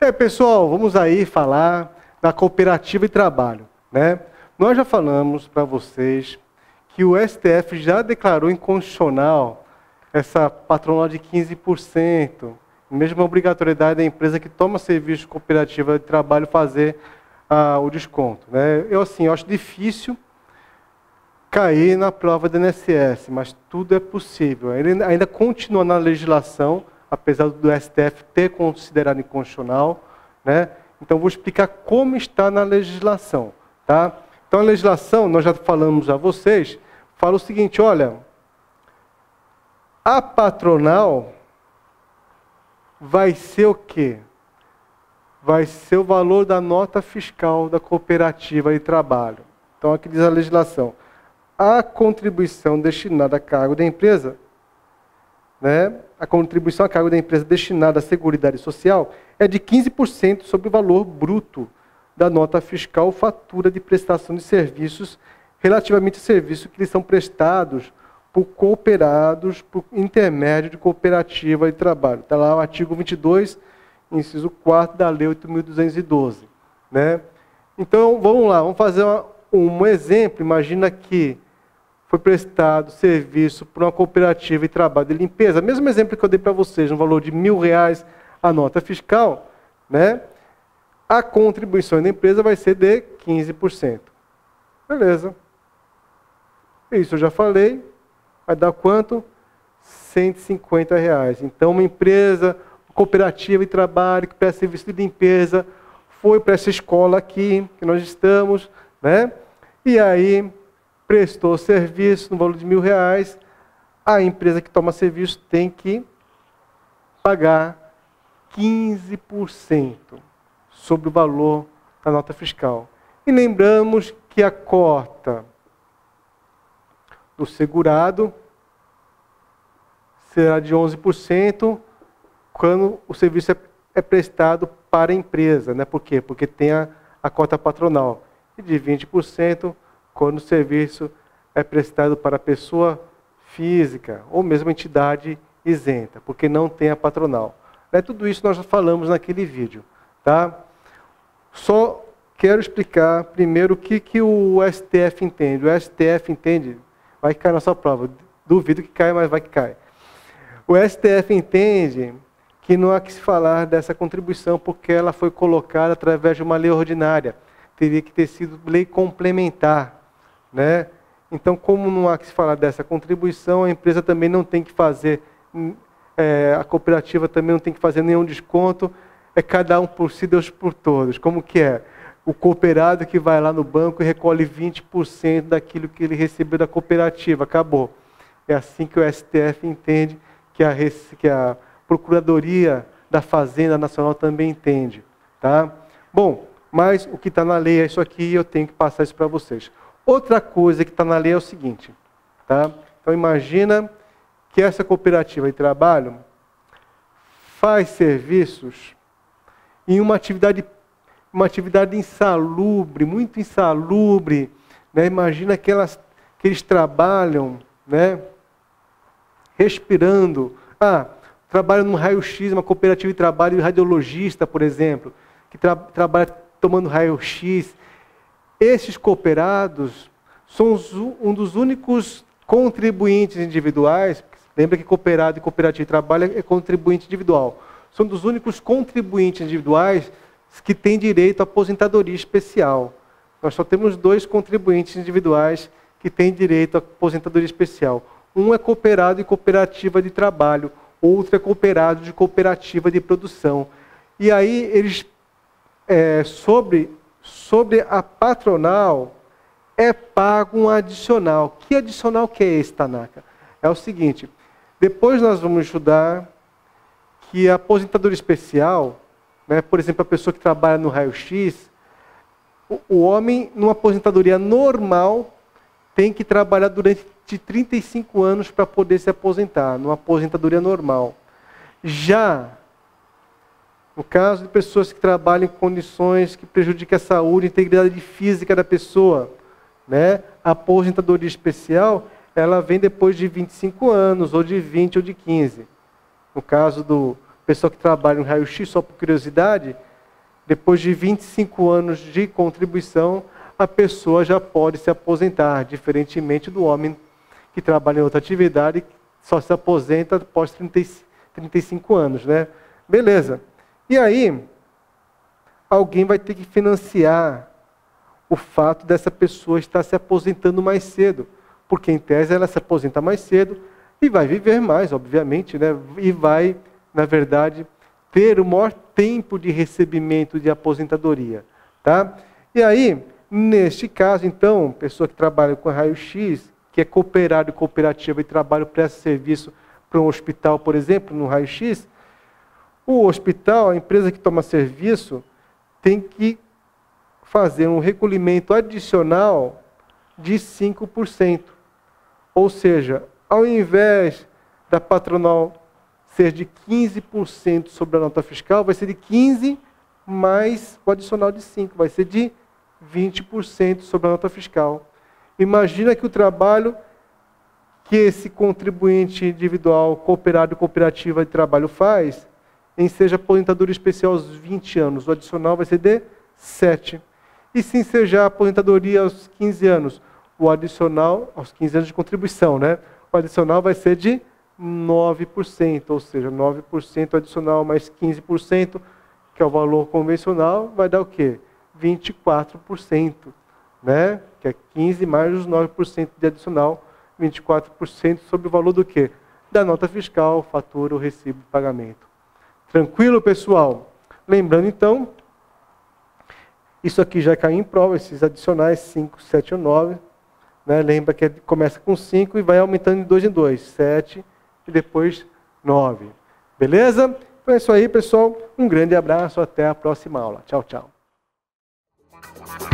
É, pessoal, vamos aí falar da cooperativa de trabalho. Né? Nós já falamos para vocês que o STF já declarou inconstitucional essa patronal de 15%, mesmo a obrigatoriedade da empresa que toma serviço cooperativa de trabalho fazer o desconto. Né? Eu, assim, eu acho difícil cair na prova do INSS, mas tudo é possível. Ele ainda continua na legislação, apesar do STF ter considerado inconstitucional, né? Então vou explicar como está na legislação, tá? Então a legislação, nós já falamos a vocês, fala o seguinte, olha, a patronal vai ser o quê? Vai ser o valor da nota fiscal da cooperativa de trabalho. Então aqui diz a legislação, a contribuição destinada a cargo da empresa né, a contribuição a cargo da empresa destinada à Seguridade Social é de 15% sobre o valor bruto da nota fiscal fatura de prestação de serviços relativamente a serviços que lhes são prestados por cooperados por intermédio de cooperativa de trabalho. Está lá o artigo 22, inciso 4 da Lei 8.212. Né? Então, vamos lá, vamos fazer uma, um exemplo. Imagina que foi prestado serviço por uma cooperativa de trabalho de limpeza, mesmo exemplo que eu dei para vocês, no valor de mil reais a nota fiscal, né? a contribuição da empresa vai ser de 15%. Beleza. Isso eu já falei. Vai dar quanto? 150 reais. Então, uma empresa, cooperativa de trabalho que presta serviço de limpeza, foi para essa escola aqui, que nós estamos, né? E aí prestou serviço no valor de mil reais, a empresa que toma serviço tem que pagar 15% sobre o valor da nota fiscal. E lembramos que a cota do segurado será de 11% quando o serviço é, é, prestado para a empresa. Né? Por quê? Porque tem a, a cota patronal. E de 20% quando o serviço é prestado para pessoa física ou mesmo entidade isenta, porque não tem a patronal. É tudo isso nós já falamos naquele vídeo, tá? Só quero explicar primeiro o que, que o STF entende. O STF entende, vai cair na sua prova, duvido que caia, mas vai que cai. O STF entende que não há que se falar dessa contribuição porque ela foi colocada através de uma lei ordinária. Teria que ter sido lei complementar. Né? Então, como não há que se falar dessa contribuição, a empresa também não tem que fazer, é, a cooperativa também não tem que fazer nenhum desconto, é cada um por si, Deus por todos. Como que é? O cooperado que vai lá no banco e recolhe 20% daquilo que ele recebeu da cooperativa, acabou. É assim que o STF entende, que a, que a Procuradoria da Fazenda Nacional também entende. Tá? Bom, mas o que está na lei é isso aqui e eu tenho que passar isso para vocês. Outra coisa que está na lei é o seguinte, tá? Então imagina que essa cooperativa de trabalho faz serviços em uma atividade, uma atividade insalubre, muito insalubre. Né? Imagina que, elas, que eles trabalham né? respirando. Ah, trabalham no raio-x, uma cooperativa de trabalho radiologista, por exemplo, que tra trabalha tomando raio-x esses cooperados são um dos únicos contribuintes individuais. Lembra que cooperado e cooperativa de trabalho é contribuinte individual. São dos únicos contribuintes individuais que têm direito à aposentadoria especial. Nós só temos dois contribuintes individuais que têm direito à aposentadoria especial. Um é cooperado e cooperativa de trabalho, outro é cooperado de cooperativa de produção. E aí eles, é, sobre sobre a patronal é pago um adicional. Que adicional que é esse, Tanaka? É o seguinte, depois nós vamos estudar que a aposentadoria especial, né, por exemplo, a pessoa que trabalha no raio-x, o, o homem, numa aposentadoria normal, tem que trabalhar durante 35 anos para poder se aposentar, numa aposentadoria normal. Já no caso de pessoas que trabalham em condições que prejudicam a saúde e integridade física da pessoa, Né? A aposentadoria especial, ela vem depois de 25 anos, ou de 20 ou de 15. No caso do pessoal que trabalha no raio-x, só por curiosidade, depois de 25 anos de contribuição, a pessoa já pode se aposentar, diferentemente do homem que trabalha em outra atividade, só se aposenta após 35 anos, né? Beleza. E aí, alguém vai ter que financiar o fato dessa pessoa estar se aposentando mais cedo, porque em tese ela se aposenta mais cedo e vai viver mais, obviamente, né? E vai, na verdade, ter o maior tempo de recebimento de aposentadoria, tá? E aí, Neste caso, então, pessoa que trabalha com raio-x, que é cooperado cooperativa e trabalha presta serviço para um hospital, por exemplo, no raio-x, o hospital, a empresa que toma serviço, tem que fazer um recolhimento adicional de 5%. Ou seja, ao invés da patronal ser de 15% sobre a nota fiscal, vai ser de 15 mais o adicional de 5, vai ser de 20% sobre a nota fiscal. Imagina que o trabalho que esse contribuinte individual, cooperado e cooperativa de trabalho faz, em seja aposentadoria especial aos 20 anos, o adicional vai ser de 7. E se ensejar aposentadoria aos 15 anos, o adicional, aos 15 anos de contribuição, né? O adicional vai ser de 9%, ou seja, 9% adicional mais 15%, que é o valor convencional, vai dar o quê? 24%, né? que é 15 mais os 9% de adicional, 24% sobre o valor do quê? Da nota fiscal, fatura recibo de pagamento. Tranquilo, pessoal? Lembrando, então, isso aqui já caiu em prova, esses adicionais 5, 7 ou 9. Né? Lembra que começa com 5 e vai aumentando de 2 em 2. 7 e depois 9. Beleza? Então é isso aí, pessoal. Um grande abraço. Até a próxima aula. Tchau, tchau. Bye.